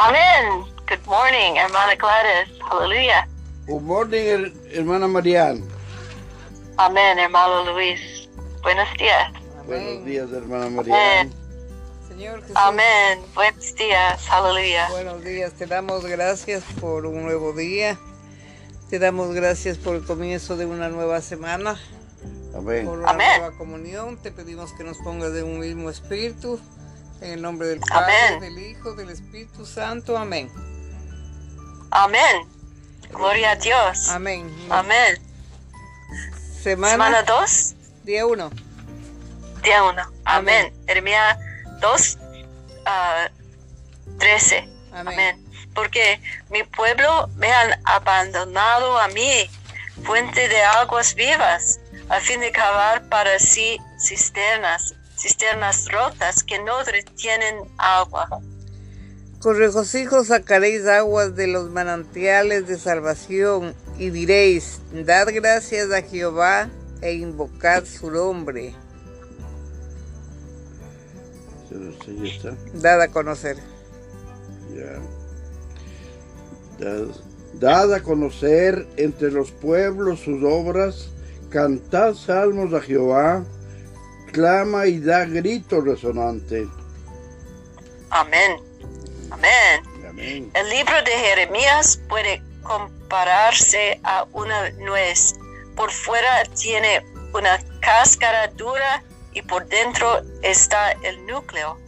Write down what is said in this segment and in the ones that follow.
Amén. Good morning, hermana Gladys. Aleluya. Good morning, her- hermana Marianne. Amén, hermano Luis. Buenos días. Buenos días, hermana Marianne. Señor Jesús. Amén. Buenos días. Aleluya. Buenos días, te damos gracias por un nuevo día. Te damos gracias por el comienzo de una nueva semana, Amén. por una Amén. nueva comunión. Te pedimos que nos pongas de un mismo espíritu. En el nombre del Padre, Amén. del Hijo, del Espíritu Santo. Amén. Amén. Gloria a Dios. Amén. Amén. Semana, Semana 2, día 1. día 1. Amén. Amén. Jeremías 2, ah, 13. Amén. Amén. Porque mi pueblo me han abandonado a mí, fuente de aguas vivas, a fin de cavar para sí cisternas, cisternas rotas que no retienen agua. Con regocijo sacaréis aguas de los manantiales de salvación y diréis, dad gracias a Jehová e invocad su nombre, ya está. dad a conocer. Ya. Dad, dad a conocer entre los pueblos sus obras, cantad salmos a Jehová, clama y da grito resonante. Amén. Amén. Amén. El libro de Jeremías puede compararse a una nuez. Por fuera tiene una cáscara dura y por dentro está el núcleo.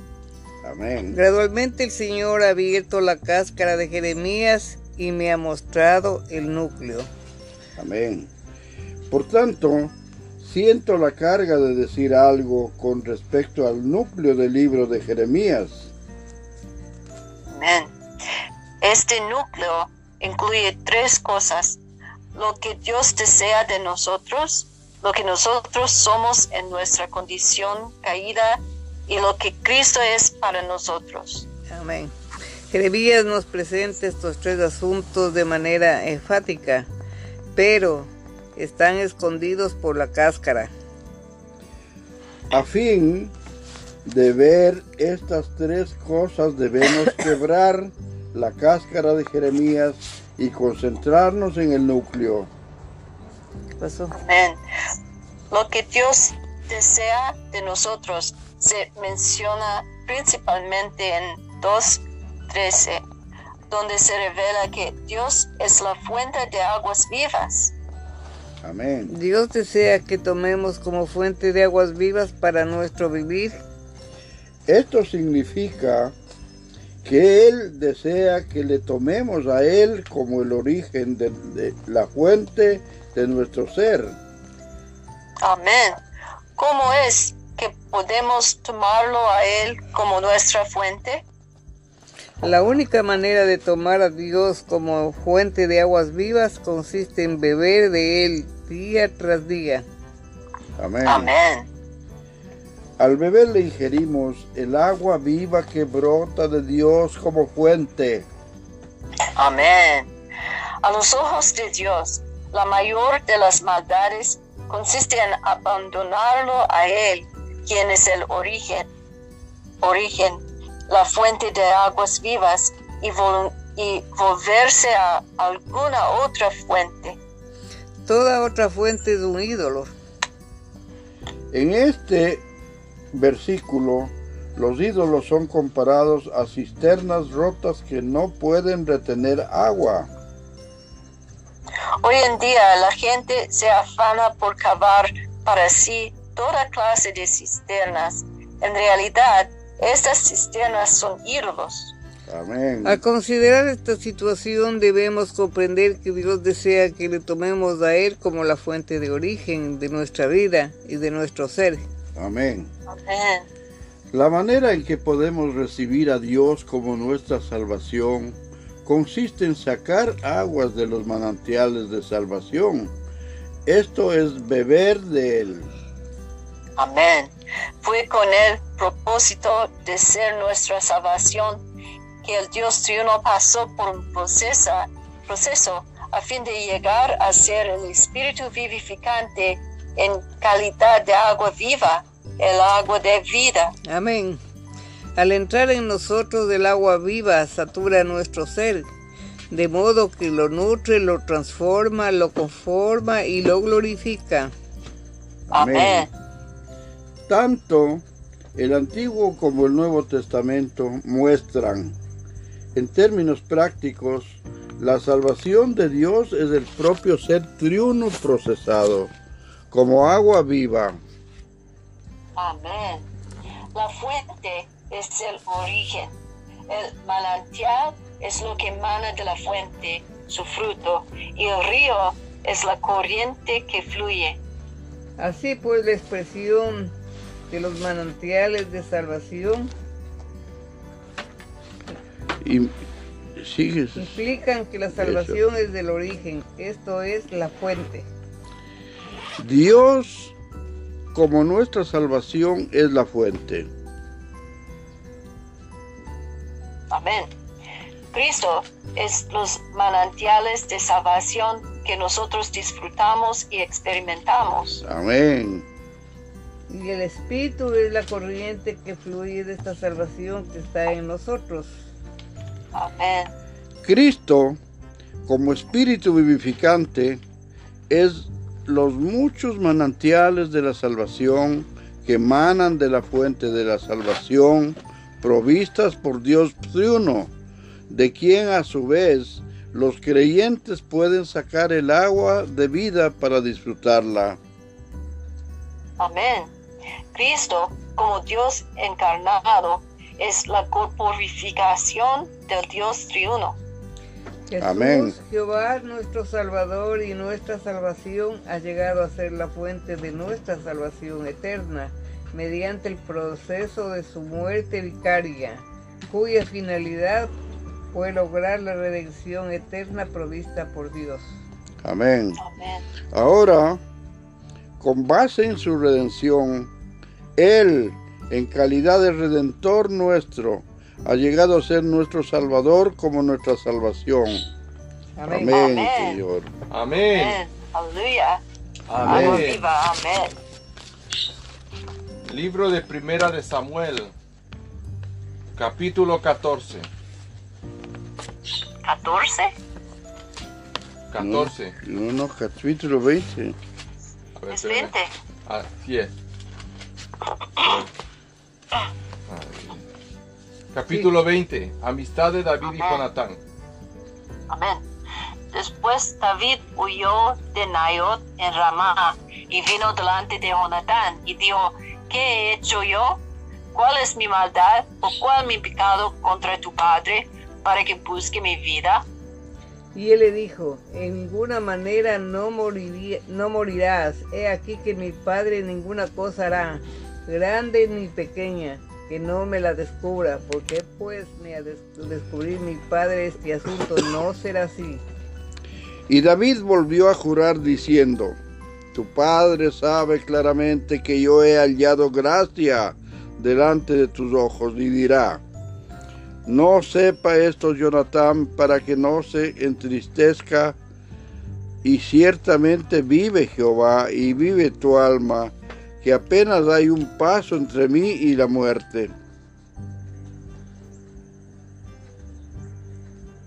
Amén. Gradualmente el Señor ha abierto la cáscara de Jeremías y me ha mostrado el núcleo. Amén. Por tanto, siento la carga de decir algo con respecto al núcleo del libro de Jeremías. Amén. Este núcleo incluye tres cosas. Lo que Dios desea de nosotros, lo que nosotros somos en nuestra condición caída y lo que Cristo es para nosotros. Amén. Jeremías nos presenta estos tres asuntos de manera enfática, pero están escondidos por la cáscara. A fin de ver estas tres cosas debemos quebrar la cáscara de Jeremías y concentrarnos en el núcleo. ¿Qué pasó? Amén. Lo que Dios desea de nosotros se menciona principalmente en 2.13, donde se revela que Dios es la fuente de aguas vivas. Amén. Dios desea que tomemos como fuente de aguas vivas para nuestro vivir. Esto significa que Él desea que le tomemos a Él como el origen de, de la fuente de nuestro ser. Amén. ¿Cómo es que podemos tomarlo a Él como nuestra fuente? La única manera de tomar a Dios como fuente de aguas vivas consiste en beber de Él día tras día. Amén. Amén. Al beber le ingerimos el agua viva que brota de Dios como fuente. Amén. A los ojos de Dios, la mayor de las maldades consiste en abandonarlo a Él, quien es el origen, origen, la fuente de aguas vivas, y, vol- y volverse a alguna otra fuente. Toda otra fuente es un ídolo. En este versículo, los ídolos son comparados a cisternas rotas que no pueden retener agua. Hoy en día la gente se afana por cavar para sí toda clase de cisternas. En realidad, estas cisternas son ídolos. Amén. Al considerar esta situación debemos comprender que Dios desea que le tomemos a Él como la fuente de origen de nuestra vida y de nuestro ser. Amén. Amén. La manera en que podemos recibir a Dios como nuestra salvación consiste en sacar aguas de los manantiales de salvación. Esto es beber de Él. Amén. Fue con el propósito de ser nuestra salvación que el Dios triuno pasó por un proceso, proceso a fin de llegar a ser el Espíritu vivificante en calidad de agua viva, el agua de vida. Amén. Al entrar en nosotros el agua viva satura nuestro ser, de modo que lo nutre, lo transforma, lo conforma y lo glorifica. Amén. Tanto el Antiguo como el Nuevo Testamento muestran, en términos prácticos, la salvación de Dios es el propio ser triuno procesado, como agua viva. Amén. La fuente es el origen. El manantial es lo que emana de la fuente, su fruto, y el río es la corriente que fluye. Así pues la expresión de los manantiales de salvación Y sigues. implican que la salvación es del origen, esto es la fuente. Dios, como nuestra salvación, es la fuente. Amén. Cristo es los manantiales de salvación que nosotros disfrutamos y experimentamos. Amén. Y el Espíritu es la corriente que fluye de esta salvación que está en nosotros. Amén. Cristo, como espíritu vivificante, es los muchos manantiales de la salvación que emanan de la fuente de la salvación, provistas por Dios triuno, de quien a su vez los creyentes pueden sacar el agua de vida para disfrutarla. Amén. Cristo, como Dios encarnado, es la corporificación del Dios triuno. Jesús, Amén. Jehová, nuestro Salvador y nuestra salvación, ha llegado a ser la fuente de nuestra salvación eterna mediante el proceso de su muerte vicaria, cuya finalidad fue lograr la redención eterna provista por Dios. Amén. Amén. Ahora, con base en su redención, Él, en calidad de redentor nuestro, ha llegado a ser nuestro Salvador como nuestra salvación. Amén. Amén, Amén. Señor. Amén. Amén. Aleluya. Amén. viva. Amén. Libro de Primera de Samuel, capítulo 14. 14. 14. No, no, capítulo 20. A ver, Es espérame. 20. Así es. Ay. Capítulo 20. Amistad de David y. Jonatán. Amén. Después David huyó de Nayot en Ramá y vino delante de Jonatán y dijo, ¿qué he hecho yo? ¿Cuál es mi maldad o cuál mi pecado contra tu padre para que busque mi vida? Y él le dijo, en ninguna manera no, moriría- no morirás. He aquí que mi padre ninguna cosa hará, grande ni pequeña, que no me la descubra. porque pues ha de descubrir mi padre este asunto? No será así. Y David volvió a jurar diciendo, Tu padre sabe claramente que yo he hallado gracia delante de tus ojos y dirá, no sepa esto Jonatán para que no se entristezca y ciertamente vive Jehová y vive tu alma, que apenas hay un paso entre mí y la muerte.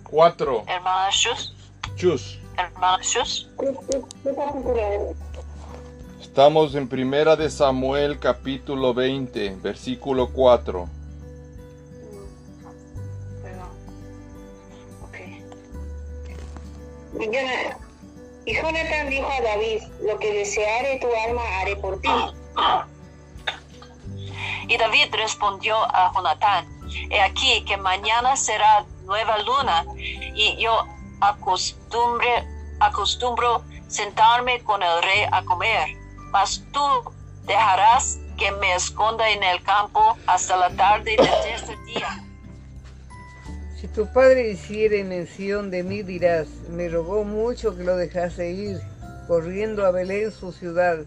4. Hermana Shus, Chus. hermana Shus. Estamos en Primera de Samuel, capítulo 20, versículo 4. Perdón. Ok. Y Jona- Y Jonathan dijo a David, lo que deseare tu alma haré por ti. Y David respondió a Jonatán, he aquí que mañana será nueva luna y yo acostumbro sentarme con el rey a comer, mas tú dejarás que me esconda en el campo hasta la tarde del tercer día. Si tu padre hiciere mención de mí, dirás, me rogó mucho que lo dejase ir, corriendo a Belén su ciudad,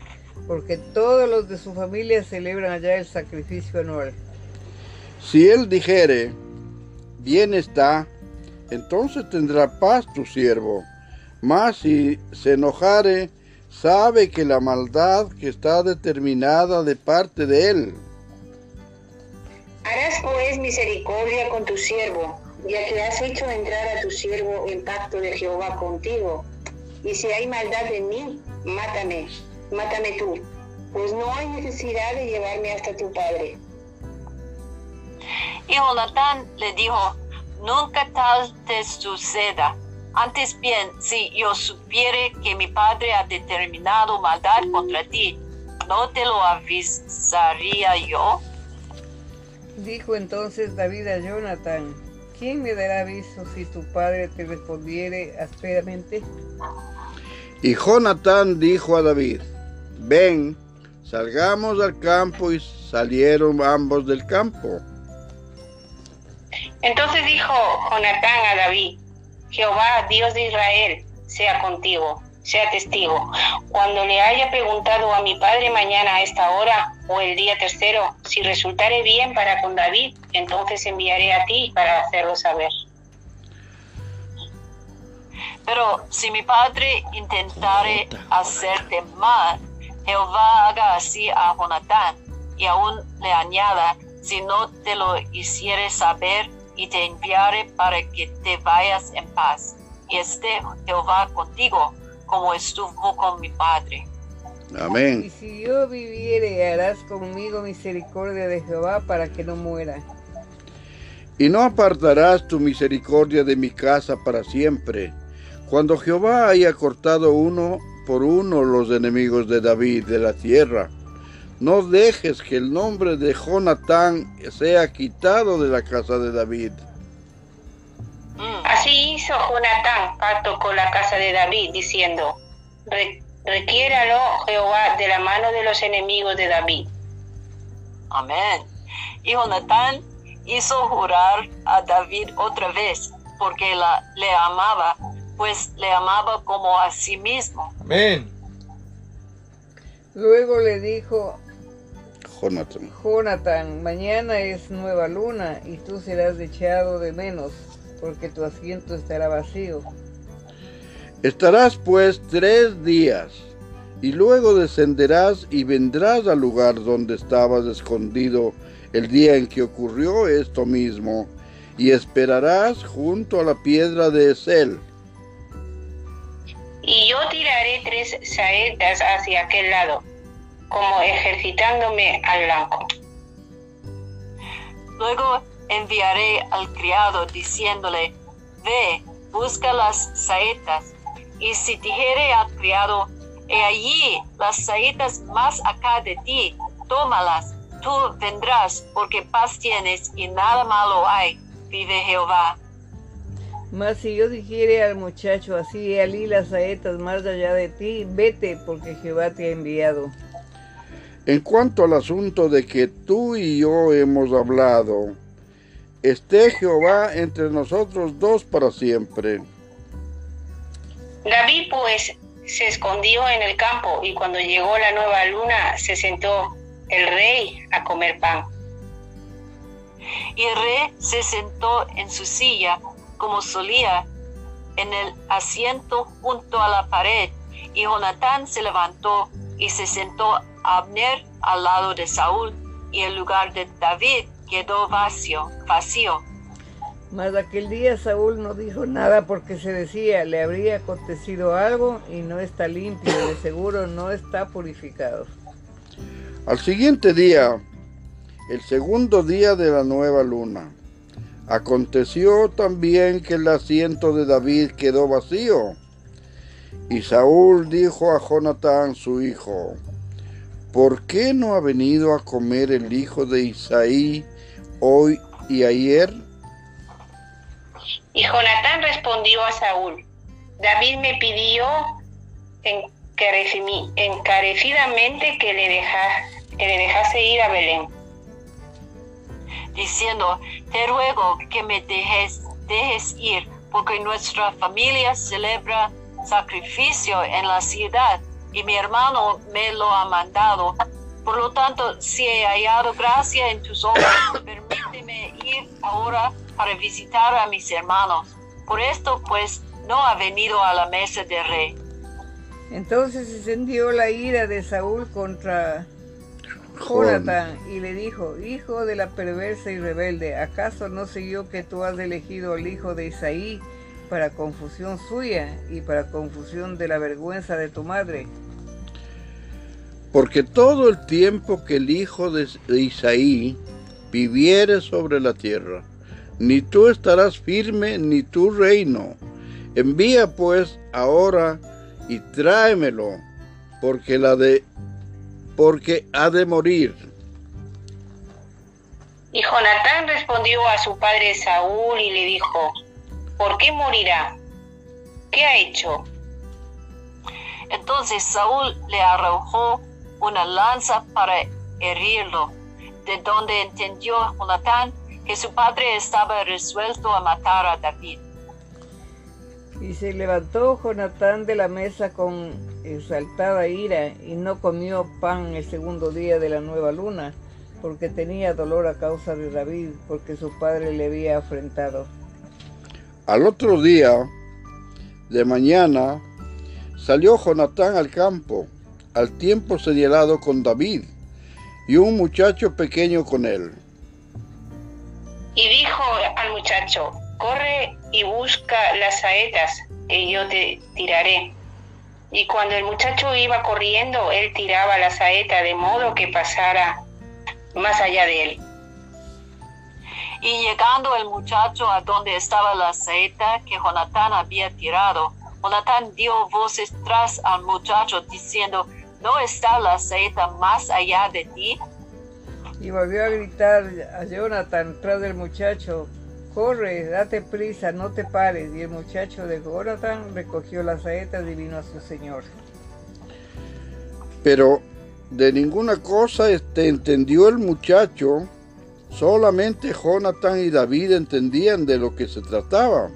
porque todos los de su familia celebran allá el sacrificio anual. Si él dijere, bien está, entonces tendrá paz tu siervo. Mas si se enojare, sabe que la maldad que está determinada de parte de él. Harás pues misericordia con tu siervo, ya que has hecho entrar a tu siervo en pacto de Jehová contigo. Y si hay maldad en mí, mátame, mátame tú, pues no hay necesidad de llevarme hasta tu padre. Y Jonatán le dijo, nunca tal te suceda. Antes bien, si yo supiere que mi padre ha determinado maldad contra ti, ¿no te lo avisaría yo? Dijo entonces David a Jonathan, ¿quién me dará aviso si tu padre te respondiere ásperamente? Y Jonatán dijo a David, ven, salgamos al campo y salieron ambos del campo. Entonces dijo Jonatán a David, Jehová, Dios de Israel, sea contigo, sea testigo. Cuando le haya preguntado a mi padre mañana a esta hora o el día tercero, si resultare bien para con David, entonces enviaré a ti para hacerlo saber. Pero si mi padre intentare hacerte mal, Jehová haga así a Jonatán y aún le añada, si no te lo hiciere saber y te enviare para que te vayas en paz. Y esté Jehová contigo, como estuvo con mi padre. Y Amén. si yo viviere, harás conmigo misericordia de Jehová para que no muera. Y no apartarás tu misericordia de mi casa para siempre. Cuando Jehová haya cortado uno por uno los enemigos de David de la tierra, no dejes que el nombre de Jonatán sea quitado de la casa de David. Así hizo Jonatán pacto con la casa de David, diciendo, "Re- requiéralo Jehová de la mano de los enemigos de David. Amén. Y Jonatán hizo jurar a David otra vez, porque la, le amaba, pues le amaba como a sí mismo. Amén. Luego le dijo Jonatán. Jonathan, mañana es nueva luna y tú serás echado de menos, porque tu asiento estará vacío. Estarás pues tres días, y luego descenderás y vendrás al lugar donde estabas escondido el día en que ocurrió esto mismo, y esperarás junto a la piedra de Esel. Y yo tiraré tres saetas hacia aquel lado, como ejercitándome al blanco. Luego enviaré al criado diciéndole, ve, busca las saetas. Y si dijere al criado, he allí las saetas más acá de ti, tómalas, tú vendrás, porque paz tienes y nada malo hay, vive Jehová. Mas si yo dijere al muchacho, así he allí las saetas más allá de ti, vete, porque Jehová te ha enviado. En cuanto al asunto de que tú y yo hemos hablado, esté Jehová entre nosotros dos para siempre. David pues se escondió en el campo y cuando llegó la nueva luna se sentó el rey a comer pan. Y el rey se sentó en su silla, como solía, en el asiento junto a la pared, y Jonatán se levantó y se sentó Abner al lado de Saúl, y el lugar de David quedó vacío, vacío. Mas aquel día Saúl no dijo nada porque se decía, le habría acontecido algo y no está limpio, de seguro no está purificado. Al siguiente día, el segundo día de la nueva luna, aconteció también que el asiento de David quedó vacío. Y Saúl dijo a Jonatán su hijo, ¿por qué no ha venido a comer el hijo de Isaí hoy y ayer? Y Jonatán respondió a Saúl, David me pidió encarecidamente que le, deja- que le dejase ir a Belén. Diciendo, te ruego que me dejes, dejes ir, porque nuestra familia celebra sacrificio en la ciudad y mi hermano me lo ha mandado. Por lo tanto, si he hallado gracia en tus ojos, permíteme ir ahora para visitar a mis hermanos. Por esto, pues, no ha venido a la mesa del rey. Entonces encendió la ira de Saúl contra Jonathan y le dijo, hijo de la perversa y rebelde, ¿acaso no sé yo que tú has elegido al hijo de Isaí para confusión suya y para confusión de la vergüenza de tu madre? Porque todo el tiempo que el hijo de Isaí viviere sobre la tierra, ni tú estarás firme, ni tu reino. Envía pues ahora y tráemelo, porque la de porque ha de morir. Y Jonatán respondió a su padre Saúl y le dijo, ¿por qué morirá? ¿Qué ha hecho? Entonces Saúl le arrojó una lanza para herirlo, de donde entendió Jonatán que su padre estaba resuelto a matar a David. Y se levantó Jonatán de la mesa con exaltada ira y no comió pan el segundo día de la nueva luna, porque tenía dolor a causa de David, porque su padre le había afrentado. Al otro día de mañana salió Jonatán al campo, al tiempo señalado con David, y un muchacho pequeño con él. Y dijo al muchacho, corre y busca las saetas que yo te tiraré. Y cuando el muchacho iba corriendo, él tiraba la saeta de modo que pasara más allá de él. Y llegando el muchacho a donde estaba la saeta que Jonatán había tirado, Jonatán dio voces tras al muchacho diciendo, ¿no está la saeta más allá de ti? Y volvió a gritar a Jonathan tras del muchacho, corre, date prisa, no te pares. Y el muchacho de Jonathan recogió las saetas y vino a su señor. Pero de ninguna cosa este entendió el muchacho, solamente Jonathan y David entendían de lo que se trataba.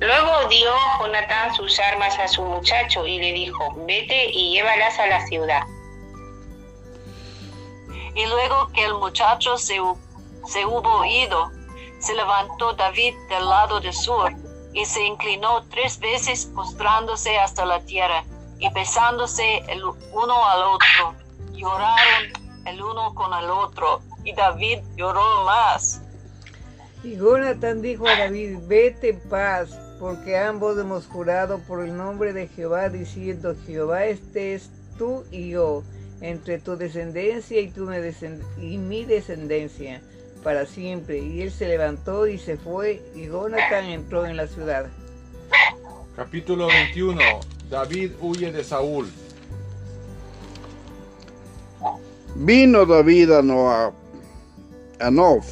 Luego dio Jonatán sus armas a su muchacho y le dijo, vete y llévalas a la ciudad y luego que el muchacho se, se hubo ido, se levantó David del lado del sur y se inclinó tres veces postrándose hasta la tierra y besándose el uno al otro. Lloraron el uno con el otro y David lloró más. Y Jonathan dijo a David, vete en paz, porque ambos hemos jurado por el nombre de Jehová, diciendo, Jehová estés tú y yo entre tu descendencia y, tu y mi descendencia para siempre. Y él se levantó y se fue, y Jonathan entró en la ciudad. Capítulo 21. David huye de Saúl. Vino David a, Noab, a Nof,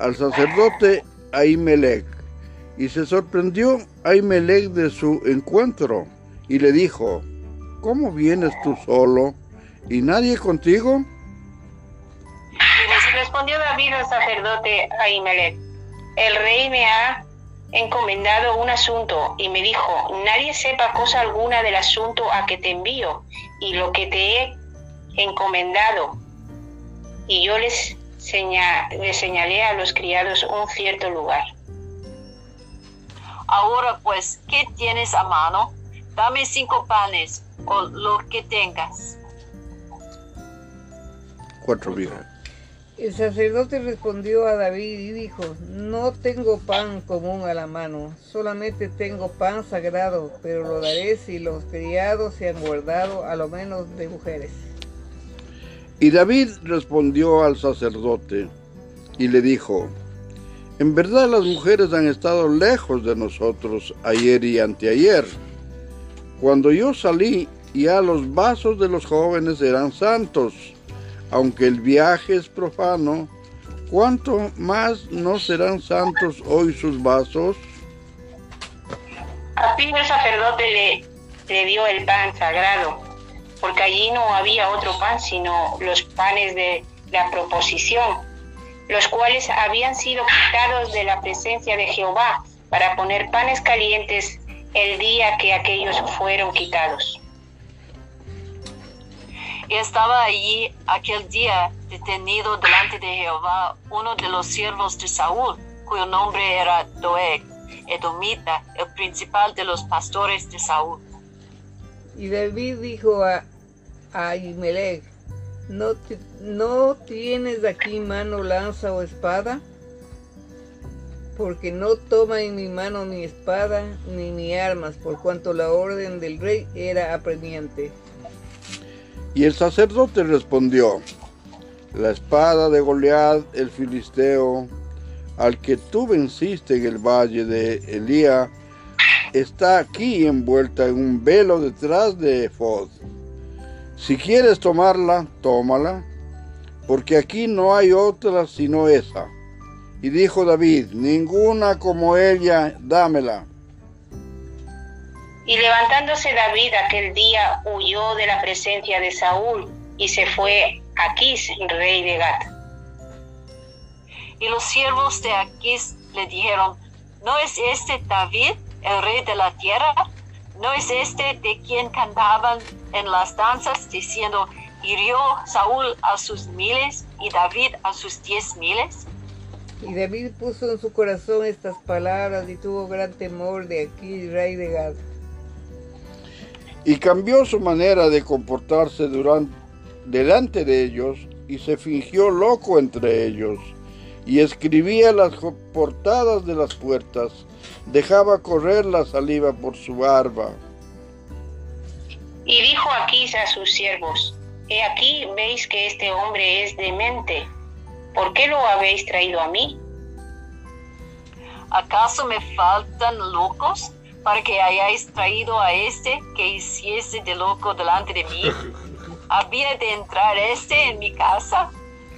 al sacerdote Ahimelech, y se sorprendió Ahimelech de su encuentro, y le dijo, ¿cómo vienes tú solo? ¿Y nadie contigo? Al sacerdote Ahimelech, el rey me ha encomendado un asunto y me dijo, nadie sepa cosa alguna del asunto a que te envío y lo que te he encomendado. Y yo les, les señalé a los criados un cierto lugar. Ahora pues, ¿qué tienes a mano? Dame cinco panes o lo que tengas cuatro El sacerdote respondió a David y dijo, no tengo pan común a la mano, solamente tengo pan sagrado, pero lo daré si los criados se han guardado a lo menos de mujeres. Y David respondió al sacerdote y le dijo, en verdad las mujeres han estado lejos de nosotros ayer y anteayer. Cuando yo salí, ya los vasos de los jóvenes eran santos aunque el viaje es profano, ¿cuánto más no serán santos hoy sus vasos? A fin el sacerdote le dio el pan sagrado, porque allí no había otro pan sino los panes de la proposición, los cuales habían sido quitados de la presencia de Jehová para poner panes calientes el día que aquellos fueron quitados. Y estaba allí aquel día detenido delante de Jehová uno de los siervos de Saúl, cuyo nombre era Doeg, Edomita, el principal de los pastores de Saúl. Y David dijo a, a ¿no, ¿no tienes aquí mano lanza o espada? Porque no toma en mi mano ni espada ni mi armas, por cuanto la orden del rey era apremiante. Y el sacerdote respondió, la espada de Goliat, el filisteo, al que tú venciste en el valle de Elía, está aquí envuelta en un velo detrás de Efod. Si quieres tomarla, tómala, porque aquí no hay otra sino esa. Y dijo David, ninguna como ella, dámela. Y levantándose David aquel día huyó de la presencia de Saúl y se fue a Aquís, rey de Gat. Y los siervos de Aquís le dijeron, ¿no es este David, el rey de la tierra? ¿No es este de quien cantaban en las danzas diciendo, hirió Saúl a sus miles y David a sus diez miles? Y David puso en su corazón estas palabras y tuvo gran temor de Aquís, rey de Gad. Y cambió su manera de comportarse durante, delante de ellos y se fingió loco entre ellos y escribía las portadas de las puertas, dejaba correr la saliva por su barba. Y dijo Aquís a sus siervos, He aquí veis que este hombre es demente, ¿por qué lo habéis traído a mí? ¿Acaso me faltan locos para que hayáis traído a este que hiciese de loco delante de mí? ¿Había de entrar este en mi casa?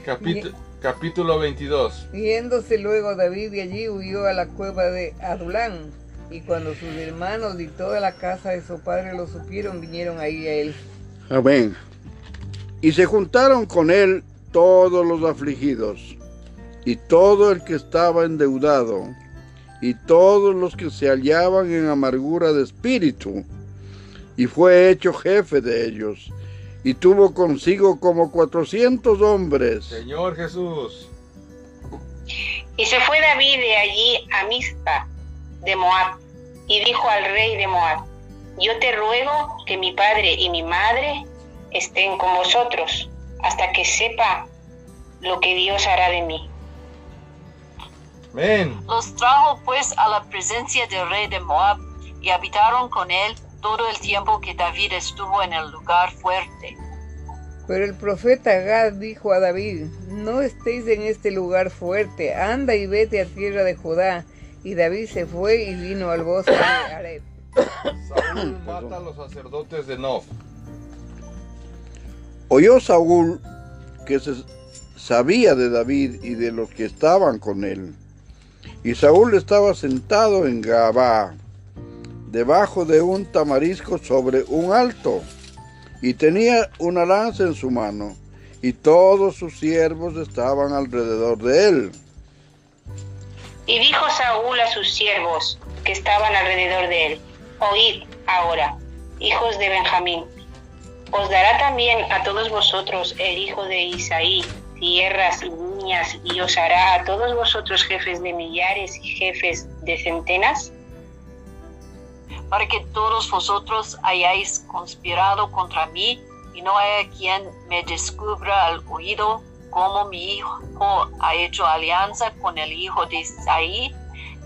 Capítulo, capítulo 22. Yéndose luego David de allí huyó a la cueva de Adulán. Y cuando sus hermanos y toda la casa de su padre lo supieron, vinieron ahí a él. Amén. Y se juntaron con él todos los afligidos, y todo el que estaba endeudado, y todos los que se hallaban en amargura de espíritu, y fue hecho jefe de ellos, y tuvo consigo como cuatrocientos hombres. Señor Jesús. Y se fue David de allí a Mizpa de Moab, y dijo al rey de Moab, yo te ruego que mi padre y mi madre estén con vosotros, hasta que sepa lo que Dios hará de mí. Amén. Los trajo pues a la presencia del rey de Moab y habitaron con él todo el tiempo que David estuvo en el lugar fuerte. Pero el profeta Gad dijo a David, no estéis en este lugar fuerte, anda y vete a tierra de Judá. Y David se fue y vino al bosque de Areb. Saúl mata a los sacerdotes de Nof. Oyó Saúl que se sabía de David y de los que estaban con él. Y Saúl estaba sentado en Gabá, debajo de un tamarisco sobre un alto, y tenía una lanza en su mano, y todos sus siervos estaban alrededor de él. Y dijo Saúl a sus siervos que estaban alrededor de él, oíd ahora, hijos de Benjamín, os dará también a todos vosotros el hijo de Isaí tierras y niñas, y os hará a todos vosotros jefes de millares y jefes de centenas? para que todos vosotros hayáis conspirado contra mí y no haya quien me descubra al oído como mi hijo ha hecho alianza con el hijo de Isaí,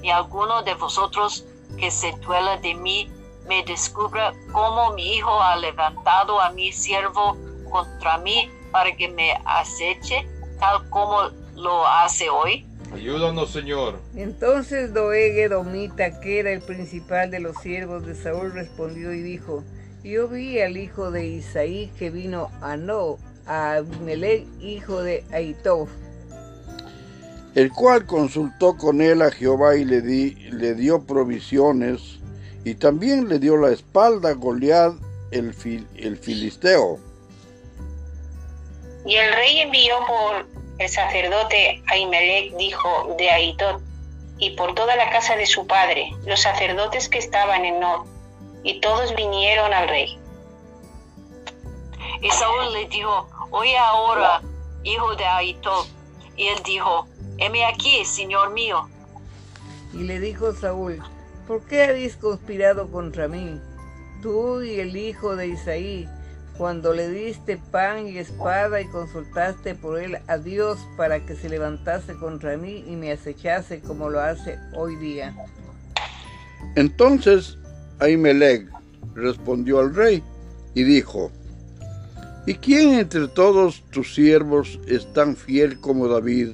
ni alguno de vosotros que se duela de mí me descubra cómo mi hijo ha levantado a mi siervo contra mí para que me aceche tal como lo hace hoy. Ayúdanos, Señor. Entonces Doeg Edomita, que era el principal de los siervos de Saúl, respondió y dijo, yo vi al hijo de Isaí que vino a No, a Abimelech, hijo de Aitof. el cual consultó con él a Jehová y le, di, le dio provisiones, y también le dio la espalda a Goliat el, fil- el filisteo. Y el rey envió por el sacerdote Ahimelech, dijo de Aitot, y por toda la casa de su padre, los sacerdotes que estaban en Nob, y todos vinieron al rey. Y Saúl le dijo, oye ahora, hijo de Aitob. Y él dijo, heme aquí, señor mío. Y le dijo Saúl, ¿por qué habéis conspirado contra mí? Tú y el hijo de Isaí, cuando le diste pan y espada y consultaste por él a Dios para que se levantase contra mí y me acechase como lo hace hoy día. Entonces Ahimelech respondió al rey y dijo, ¿Y quién entre todos tus siervos es tan fiel como David,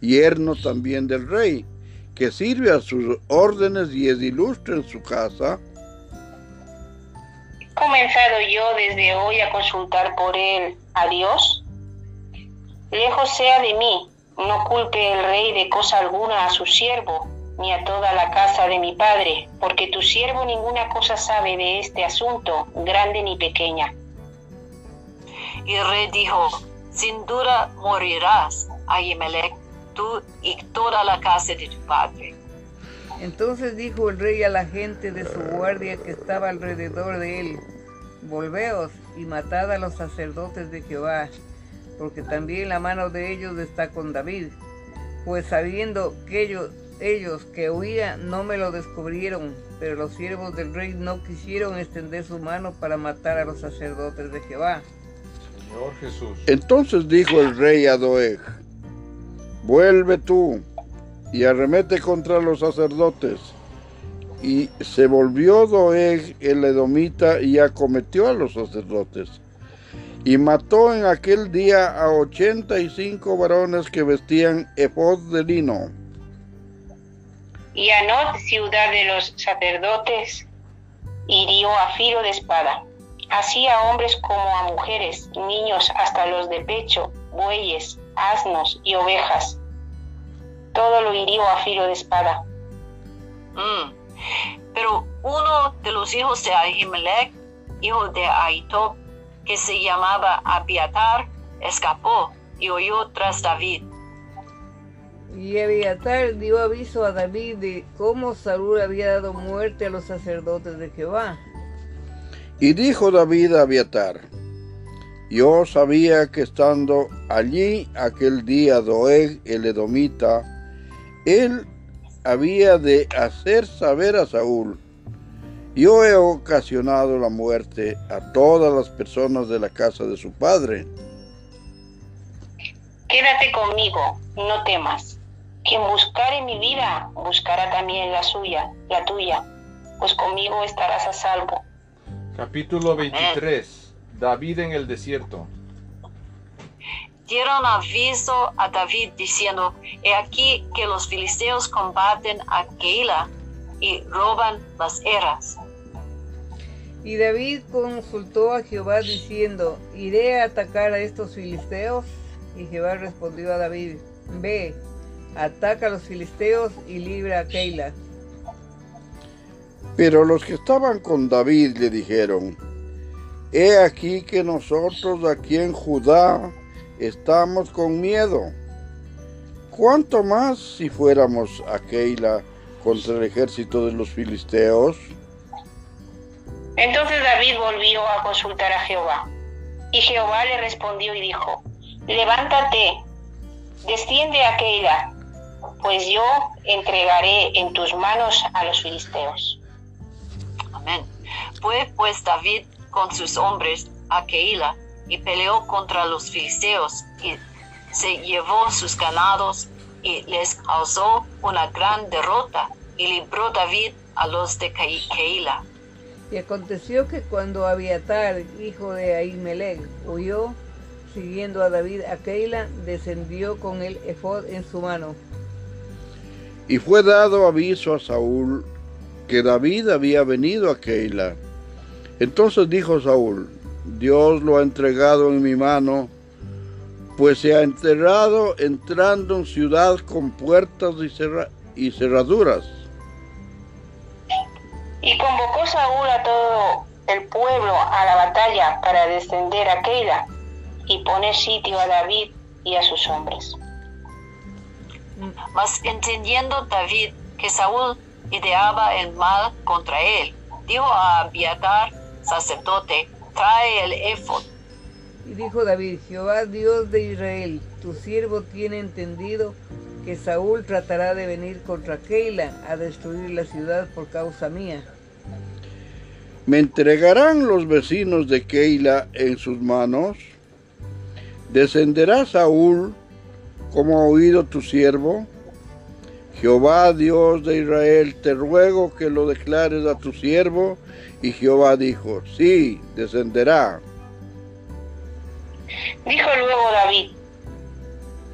yerno también del rey, que sirve a sus órdenes y es ilustre en su casa? ¿He comenzado yo desde hoy a consultar por él a Dios? Lejos sea de mí, no culpe el rey de cosa alguna a su siervo, ni a toda la casa de mi padre, porque tu siervo ninguna cosa sabe de este asunto, grande ni pequeña. Y el rey dijo, sin duda morirás, Ahimelech, tú y toda la casa de tu padre. Entonces dijo el rey a la gente de su guardia que estaba alrededor de él, volveos y matad a los sacerdotes de Jehová, porque también la mano de ellos está con David, pues sabiendo que ellos, ellos que huía no me lo descubrieron, pero los siervos del rey no quisieron extender su mano para matar a los sacerdotes de Jehová. Señor Jesús. Entonces dijo el rey a Doeg, vuelve tú y arremete contra los sacerdotes. Y se volvió Doeg el edomita y acometió a los sacerdotes. Y mató en aquel día a ochenta y cinco varones que vestían efod de lino. Y Anot, ciudad de los sacerdotes, hirió a filo de espada, así a hombres como a mujeres, niños hasta los de pecho, bueyes, asnos y ovejas. Todo lo hirió a filo de espada. Mm. Pero uno de los hijos de Ahimelech, hijo de Ahitob, que se llamaba Abiatar, escapó y huyó tras David. Y Abiatar dio aviso a David de cómo Saúl había dado muerte a los sacerdotes de Jehová. Y dijo David a Abiatar, yo sabía que estando allí aquel día Doeg el edomita, él había de hacer saber a Saúl, yo he ocasionado la muerte a todas las personas de la casa de su padre. Quédate conmigo, no temas. Quien buscare mi vida, buscará también la suya, la tuya, pues conmigo estarás a salvo. Capítulo 23. David en el desierto. Dieron aviso a David diciendo, he aquí que los filisteos combaten a Keila y roban las eras. Y David consultó a Jehová diciendo, ¿iré a atacar a estos filisteos? Y Jehová respondió a David, ve, ataca a los filisteos y libra a Keila. Pero los que estaban con David le dijeron, He aquí que nosotros aquí en Judá estamos con miedo. ¿Cuánto más si fuéramos a Keila contra el ejército de los filisteos? Entonces David volvió a consultar a Jehová. Y Jehová le respondió y dijo, levántate, desciende a Keila, pues yo entregaré en tus manos a los filisteos. Amén. Fue pues David con sus hombres a Keila y peleó contra los filisteos y se llevó sus ganados y les causó una gran derrota y libró David a los de Ke- Keila. Y aconteció que cuando Abiatar, hijo de Ahimelech, huyó, siguiendo a David a Keila, descendió con el efod en su mano. Y fue dado aviso a Saúl que David había venido a Keila. Entonces dijo Saúl, Dios lo ha entregado en mi mano, pues se ha enterrado entrando en ciudad con puertas y, cerra- y cerraduras. Y convocó Saúl a todo el pueblo a la batalla para descender a Keila y poner sitio a David y a sus hombres. Mas entendiendo David que Saúl ideaba el mal contra él, dijo a Abiatar, sacerdote, trae el efod. Y dijo David, Jehová Dios de Israel, tu siervo tiene entendido que Saúl tratará de venir contra Keila a destruir la ciudad por causa mía. ¿Me entregarán los vecinos de Keila en sus manos? ¿Descenderá Saúl como ha oído tu siervo? Jehová Dios de Israel, te ruego que lo declares a tu siervo. Y Jehová dijo, sí, descenderá. Dijo luego David,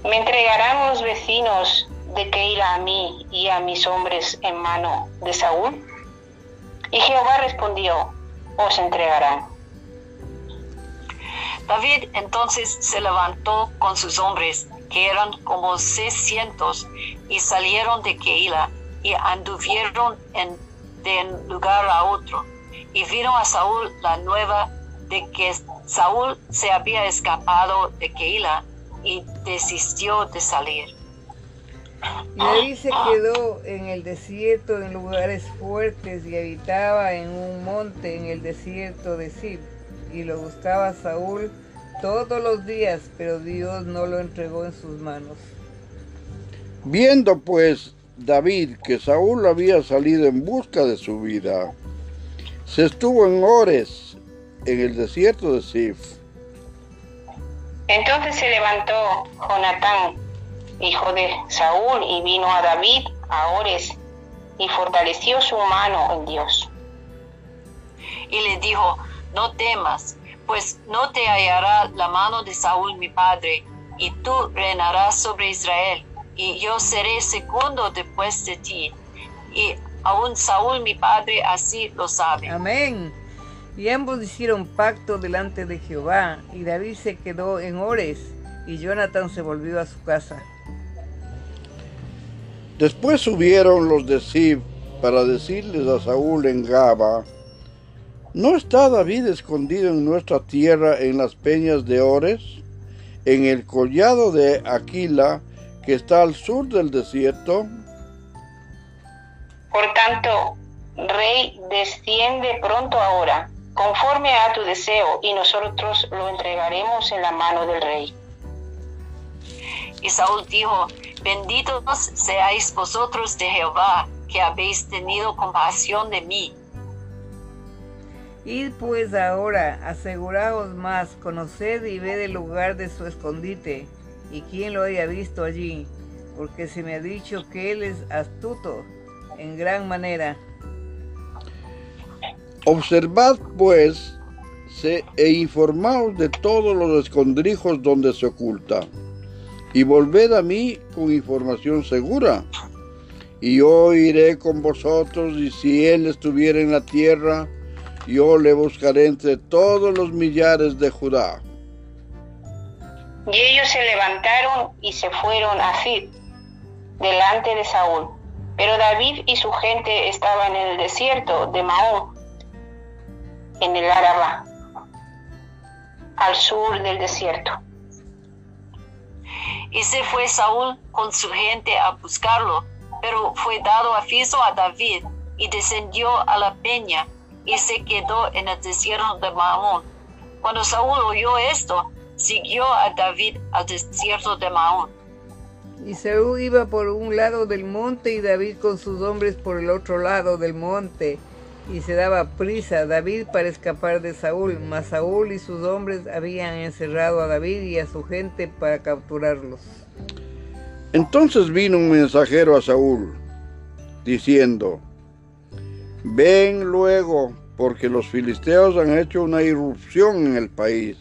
¿me entregarán los vecinos de Keila a mí y a mis hombres en mano de Saúl? Y Jehová respondió, os entregarán. David entonces se levantó con sus hombres, que eran como seiscientos, y salieron de Keila y anduvieron de un lugar a otro. Y vino a Saúl la nueva de que Saúl se había escapado de Keila y desistió de salir. Y ahí se quedó en el desierto, en lugares fuertes, y habitaba en un monte en el desierto de Sib. Y lo buscaba Saúl todos los días, pero Dios no lo entregó en sus manos. Viendo pues David que Saúl había salido en busca de su vida, se estuvo en Ores, en el desierto de Sif. Entonces se levantó Jonatán, hijo de Saúl, y vino a David a Ores y fortaleció su mano en Dios. Y le dijo, no temas, pues no te hallará la mano de Saúl mi padre, y tú reinarás sobre Israel, y yo seré segundo después de ti. Y aún Saúl mi padre así lo sabe. Amén. Y ambos hicieron pacto delante de Jehová, y David se quedó en Ores, y Jonathan se volvió a su casa. Después subieron los de Sib para decirles a Saúl en Gaba, ¿no está David escondido en nuestra tierra en las peñas de Ores, en el collado de Aquila, que está al sur del desierto? Por tanto, Rey, desciende pronto ahora, conforme a tu deseo, y nosotros lo entregaremos en la mano del rey. Y Saúl dijo, benditos seáis vosotros de Jehová, que habéis tenido compasión de mí. Id pues ahora, aseguraos más, conoced y ved el lugar de su escondite, y quién lo haya visto allí, porque se me ha dicho que él es astuto en gran manera. Observad pues e informaos de todos los escondrijos donde se oculta, y volved a mí con información segura. Y yo iré con vosotros, y si él estuviera en la tierra, yo le buscaré entre todos los millares de Judá. Y ellos se levantaron y se fueron a Sid, delante de Saúl. Pero David y su gente estaban en el desierto de Maón, en el Araba, al sur del desierto. Y se fue Saúl con su gente a buscarlo, pero fue dado aviso a David y descendió a la peña y se quedó en el desierto de Maón. Cuando Saúl oyó esto, siguió a David al desierto de Maón. Y Saúl iba por un lado del monte y David con sus hombres por el otro lado del monte. Y se daba prisa David para escapar de Saúl, mas Saúl y sus hombres habían encerrado a David y a su gente para capturarlos. Entonces vino un mensajero a Saúl, diciendo, Ven luego, porque los filisteos han hecho una irrupción en el país.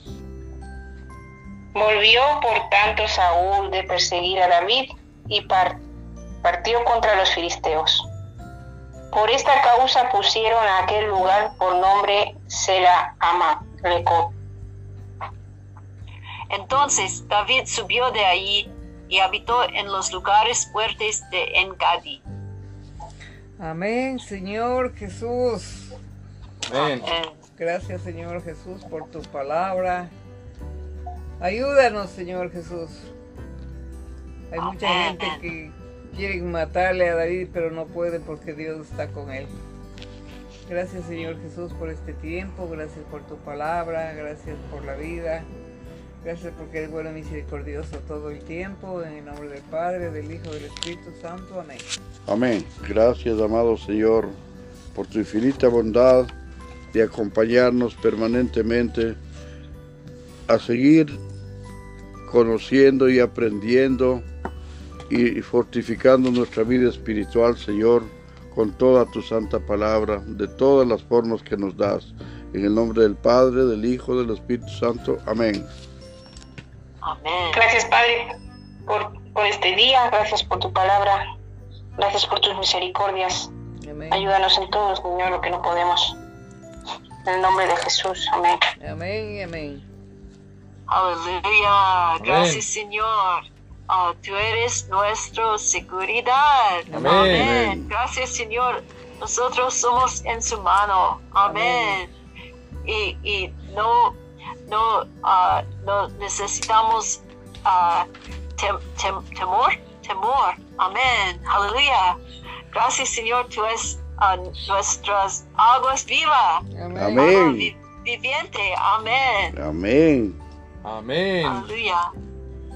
Volvió por tanto Saúl de perseguir a David y par- partió contra los filisteos. Por esta causa pusieron a aquel lugar por nombre Sela Ama Lecot. Entonces David subió de allí y habitó en los lugares fuertes de Engadi. Amén, Señor Jesús. Amén. Gracias, Señor Jesús, por tu palabra. Ayúdanos, Señor Jesús. Hay mucha gente que quiere matarle a David, pero no puede porque Dios está con él. Gracias, Señor Jesús, por este tiempo. Gracias por tu palabra. Gracias por la vida. Gracias porque eres bueno y misericordioso todo el tiempo. En el nombre del Padre, del Hijo y del Espíritu Santo. Amén. Amén. Gracias, amado Señor, por tu infinita bondad de acompañarnos permanentemente a seguir conociendo y aprendiendo y fortificando nuestra vida espiritual, Señor, con toda tu santa palabra, de todas las formas que nos das. En el nombre del Padre, del Hijo, del Espíritu Santo. Amén. Amén. Gracias, Padre, por, por este día. Gracias por tu palabra. Gracias por tus misericordias. Amén. Ayúdanos en todo, Señor, lo que no podemos. En el nombre de Jesús. Amén. Amén y amén. Aleluya. Gracias, Señor. Ah, tú eres nuestra seguridad. Amén. Gracias, Señor. Nosotros somos en su mano. Amén. Y, y no, no, ah, no necesitamos ah, tem- tem- temor, temor. Amén. Aleluya. Gracias, Señor. Tú eres ah, nuestras aguas vivas. Amén. Amén. Agua vi- viviente. Amén. Amén. Amén. Aleluya.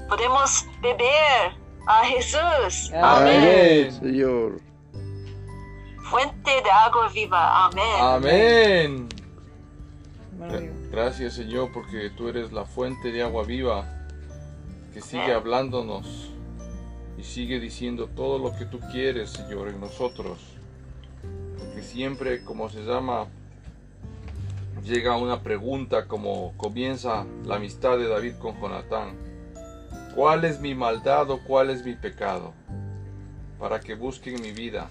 Podemos beber a Jesús. Amén, Señor. Fuente de agua viva. Amén. Amén. Maravilloso. Gracias Señor porque tú eres la fuente de agua viva que sigue hablándonos y sigue diciendo todo lo que tú quieres Señor en nosotros. Porque siempre como se llama llega una pregunta como comienza la amistad de David con Jonatán. ¿Cuál es mi maldad o cuál es mi pecado? Para que busquen mi vida.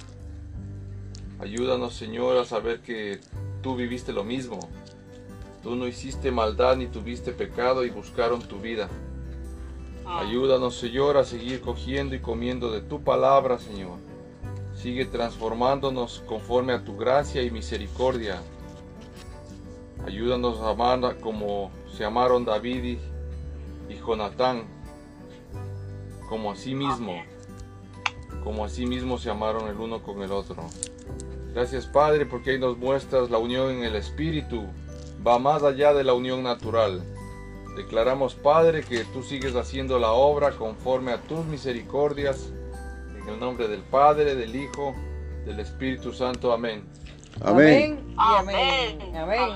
Ayúdanos Señor a saber que tú viviste lo mismo. Tú no hiciste maldad ni tuviste pecado y buscaron tu vida. Ayúdanos, Señor, a seguir cogiendo y comiendo de tu palabra, Señor. Sigue transformándonos conforme a tu gracia y misericordia. Ayúdanos a amar como se amaron David y, y Jonatán, como a sí mismo, como a sí mismo se amaron el uno con el otro. Gracias, Padre, porque ahí nos muestras la unión en el Espíritu, va más allá de la unión natural. Declaramos, Padre, que tú sigues haciendo la obra conforme a tus misericordias. En el nombre del Padre, del Hijo, del Espíritu Santo. Amén. Amén. Amén. amén.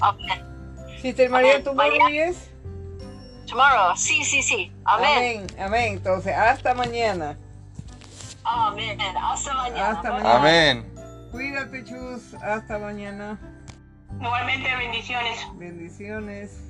Amén. Sister María. ¿tú oyes? Tomorrow. Sí, sí, sí. Amén. Amén. Amén. Entonces, hasta mañana. Amén. Hasta mañana. Hasta mañana. Amén. Cuídate, Chus. Hasta mañana. Igualmente, bendiciones. Bendiciones.